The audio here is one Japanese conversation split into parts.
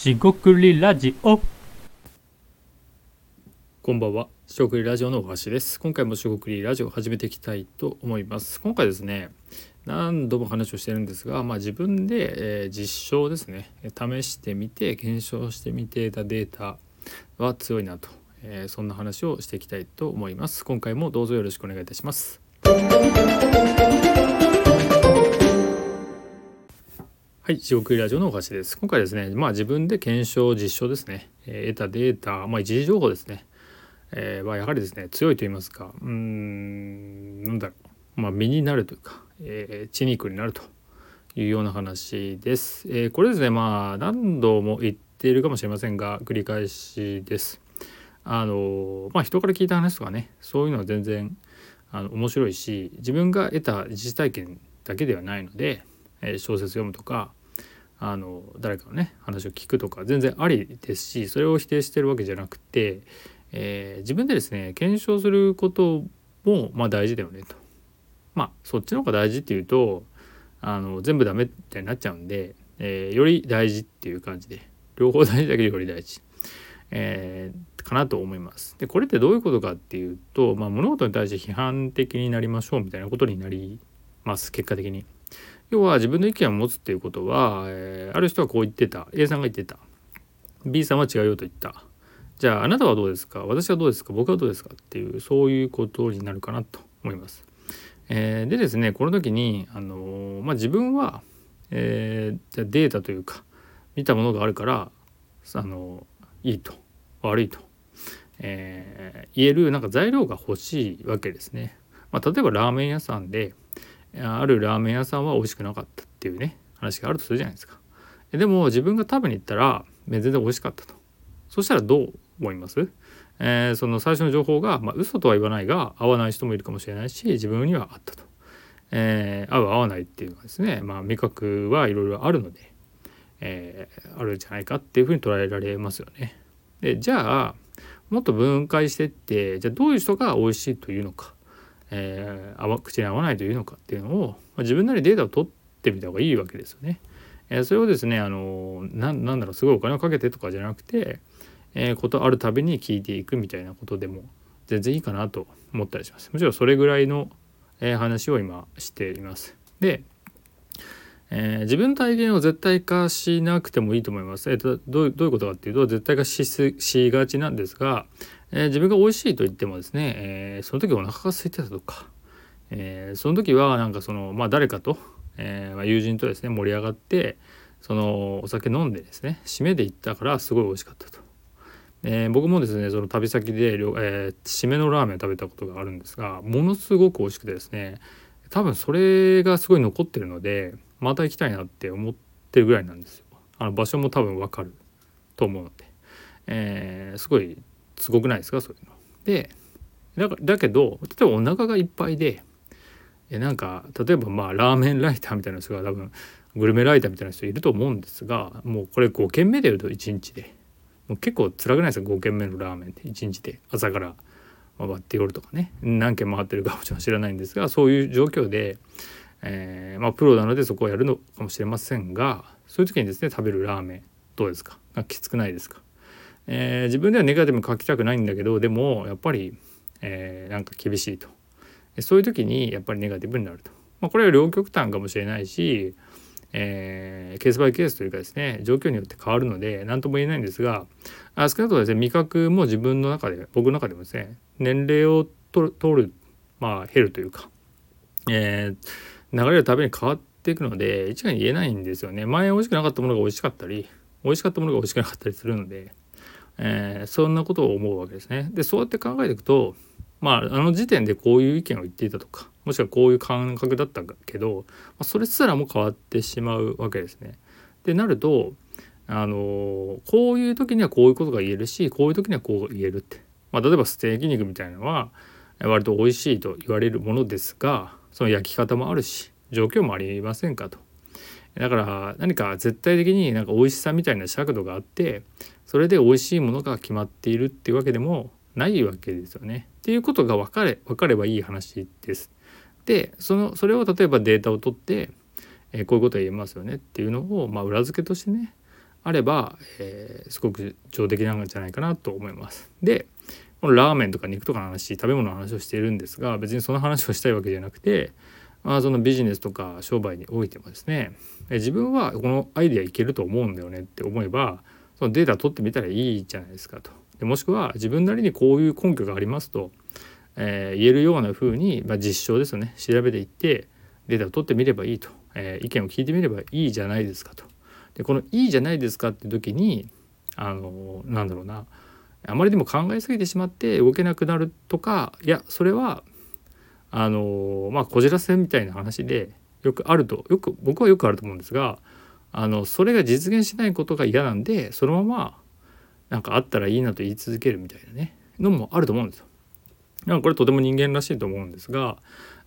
しごくりラジオこんばんは。しごくりラジオのお橋です。今回もしごくりラジオを始めていきたいと思います。今回ですね、何度も話をしてるんですが、まあ自分で、えー実証ですね、試してみて、検証してみてたデータは強いなと、えーそんな話をしていきたいと思います。今回もどうぞよろしくお願いいたします。はい、地獄ラジオのお菓子です。今回ですね、まあ自分で検証、実証ですね、えー得たデータ、まあ一時情報ですね、えーはやはりですね、強いと言いますか、うん、なんだろう、まあ身になるというか、えー血肉になるというような話です。えーこれですね、まあ何度も言っているかもしれませんが、繰り返しです。あの、まあ人から聞いた話とかね、そういうのは全然あの面白いし、自分が得た実体験だけではないので、え小説読むとか、あの誰かのね話を聞くとか全然ありですしそれを否定してるわけじゃなくて、えー自分でですね検証することもまあ大事だよねとまあそっちの方が大事っていうとあの全部ダメってなっちゃうんで、えーより大事っていう感じで両方大事だけどより大事、えーかなと思います。でこれってどういうことかっていうと、まあ、物事に対して批判的になりましょうみたいなことになります結果的に。要は自分の意見を持つっていうことは、えーある人はこう言ってた。A さんが言ってた。B さんは違うよと言った。じゃああなたはどうですか？私はどうですか？僕はどうですか？っていうそういうことになるかなと思います。えーでですねこの時に、あのーまあ、自分は、えじゃデータというか見たものがあるから、あのいいと。悪いと、え言えるなんか材料が欲しいわけですね。まあ、例えばラーメン屋さんであるラーメン屋さんは美味しくなかったっていうね話があるとするじゃないですか。でも自分が食べに行ったら全然美味しかったと。そしたらどう思います？えーその最初の情報が、まあ、嘘とは言わないが合わない人もいるかもしれないし自分にはあったと。えー合う合わないっていうのはですね、まあ、味覚はいろいろあるので、えーあるんじゃないかっていうふうに捉えられますよね。でじゃあもっと分解してってじゃあどういう人が美味しいというのか、えー合わ口に合わないというのかっていうのを、まあ、自分なりにデータを取ってみた方がいいわけですよね。えーそれをですねあのなんなんだろうすごいお金をかけてとかじゃなくて、えーことあるたびに聞いていくみたいなことでも全然いいかなと思ったりします。もちろんそれぐらいの、えー話を今しています。で、えー自分の体験を絶対化しなくてもいいと思います。えーとどうどういうことかっていうと絶対化しすしがちなんですが、えー自分が美味しいと言ってもですね、えーその時お腹が空いてたとか、えーその時はなんかそのまあ誰かと、えまあ、友人とですね盛り上がってそのお酒飲んでですね締めで行ったからすごい美味しかったと。え僕もですねその旅先で、えー締めのラーメン食べたことがあるんですがものすごく美味しくてですね多分それがすごい残ってるのでまた行きたいなって思ってるぐらいなんですよ。あの場所も多分わかると思うので、えーすごいすごくないですかそういうの。でだだけど例えばお腹がいっぱいでえなんか例えばまあラーメンライターみたいな人が多分グルメライターみたいな人いると思うんですがもうこれ5軒目でやると1日で。もう結構辛くないですか？5軒目のラーメンって1日で。朝から回って夜とかね。何軒回ってるかもちろん知らないんですがそういう状況で、えーまあプロなのでそこをやるのかもしれませんがそういう時にですね食べるラーメンどうですか？かきつくないですか、えー自分ではネガティブに書きたくないんだけどでもやっぱり、えーなんか厳しいと。そういう時にやっぱりネガティブになると、まあ、これは両極端かもしれないし、えーケースバイケースというかですね状況によって変わるので何とも言えないんですがあ少なくともですね味覚も自分の中で僕の中でもですね年齢を取る取るまあ減るというか、えー流れるたびに変わっていくので一概に言えないんですよね。前美味しくなかったものが美味しかったり美味しかったものが美味しくなかったりするので、えーそんなことを思うわけですねでそうやって考えていくとまああの時点でこういう意見を言っていたとかもしくはこういう感覚だったけど、まあ、それすらも変わってしまうわけですね。でなるとあのこういう時にはこういうことが言えるしこういう時にはこう言えるって、まあ、例えばステーキ肉みたいなのは割と美味しいと言われるものですがその焼き方もあるし状況もありませんかと。だから何か絶対的になんか美味しさみたいな尺度があってそれで美味しいものが決まっているっていうわけでもないわけですよね。っていうことが分かれ分かればいい話です。でそのそれを例えばデータを取って、えーこういうことが言えますよねっていうのを、まあ、裏付けとしてねあれば、えー、すごく上出来なんじゃないかなと思います。でこのラーメンとか肉とかの話食べ物の話をしているんですが別にその話をしたいわけじゃなくて、まあ、そのビジネスとか商売においてもですね自分はこのアイデアいけると思うんだよねって思えばそのデータ取ってみたらいいじゃないですかと。でもしくは自分なりにこういう根拠がありますと、えー、言えるような風に、まあ、実証ですよね調べていってデータを取ってみればいいと、えー、意見を聞いてみればいいじゃないですかと。でこの「いいじゃないですか」って時にあのなんだろうなあまりにも考えすぎてしまって動けなくなるとかいやそれはあのまあこじらせみたいな話でよくあるとよく僕はよくあると思うんですがあのそれが実現しないことが嫌なんでそのままなんかあったらいいなと言い続けるみたいなねのもあると思うんですよ。なんかこれとても人間らしいと思うんですが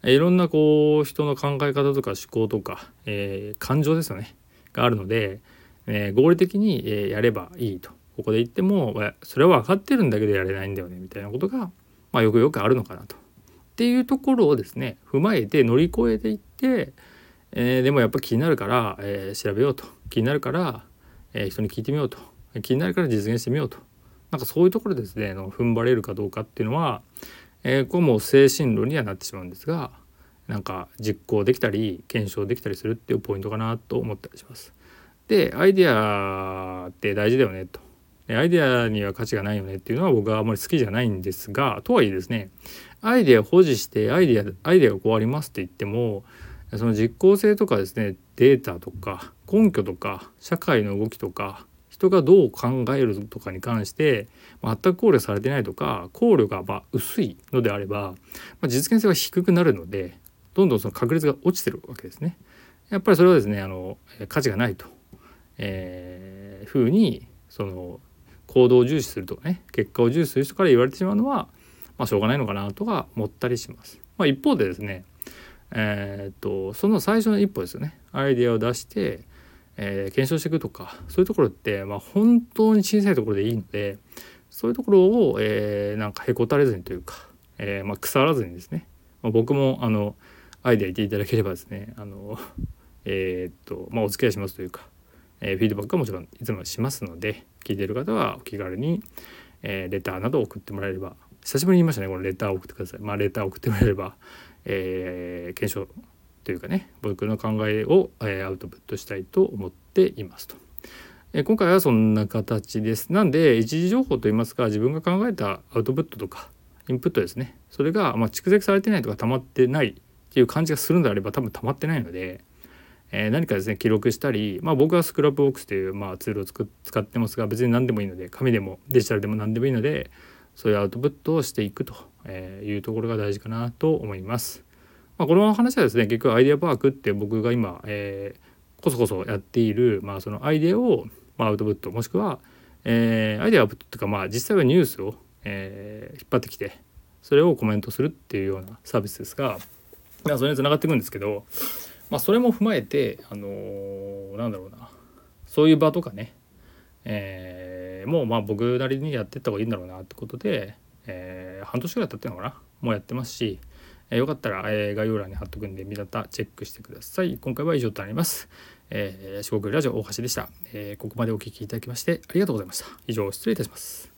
いろんなこう人の考え方とか思考とか、えー、感情ですよねがあるので、えー、合理的に、えやればいいとここで言ってもそれは分かってるんだけどやれないんだよねみたいなことが、まあ、よくよくあるのかなと。っていうところをですね踏まえて乗り越えていって、えー、でもやっぱ気になるから、えー、調べようと。気になるから、えー、人に聞いてみようと。気になるから実現してみようと。なんかそういうところですね。の踏ん張れるかどうかっていうのは、えー、これも精神論にはなってしまうんですがなんか実行できたり検証できたりするっていうポイントかなと思ったりします。でアイデアって大事だよねと。アイデアには価値がないよねっていうのは僕はあまり好きじゃないんですがとはいえですねアイデアを保持してアイデアアイデアがこうありますって言ってもその実効性とかですねデータとか根拠とか社会の動きとか人がどう考えるとかに関して全く考慮されてないとか考慮がま薄いのであれば、ま、実現性は低くなるのでどんどんその確率が落ちてるわけですね。やっぱりそれはですねあの価値がないと、えー、ふうにその行動を重視するとかね結果を重視する人から言われてしまうのは、まあ、しょうがないのかなとか思ったりします。まあ、一方でですねえー、とその最初の一歩ですよね。アイデアを出して、えー、検証していくとかそういうところって、まあ、本当に小さいところでいいのでそういうところを、えー、なんかへこたれずにというか、えーまあ、腐らずにですね、まあ、僕もあのアイデア言っていただければですねあのえー、とまあお付き合いしますというか、えー、フィードバックはもちろんいつもしますので聞いている方はお気軽に、えー、レターなど送ってもらえれば久しぶりに言いましたねこのレターを送ってください。まあレターを送ってもらえれば、えー、検証というかね僕の考えを、えー、アウトプットしたいと思っていますと。え、今回はそんな形です。なんで一次情報といいますか自分が考えたアウトプットとかインプットですねそれが、まあ、蓄積されてないとか溜まってないっていう感じがするのであれば多分溜まってないので、えー、何かですね記録したり、まあ、僕は Scrapbox という、まあ、ツールを使ってますが別に何でもいいので紙でもデジタルでも何でもいいのでそういうアウトプットをしていくというところが大事かなと思います。まあ、この話はですね結局アイデアパークって僕が今、えー、こそこそやっている、まあ、そのアイデアを、まあ、アウトプットもしくは、えー、アイデアアウトプットというか、まあ、実際はニュースを、えー、引っ張ってきてそれをコメントするっていうようなサービスですが、まあ、それにつながっていくんですけどまあ、それも踏まえてあのー、なんだろうなそういう場とかね、えー、もうまあ僕なりにやってった方がいいんだろうなってことで、えー、半年ぐらい経ってるのかな？もうやってますし、えー、よかったら、えー、概要欄に貼っとくんで見方チェックしてください。今回は以上となります、えー、四国ラジオ大橋でした、えー、ここまでお聴きいただきましてありがとうございました。以上失礼いたします。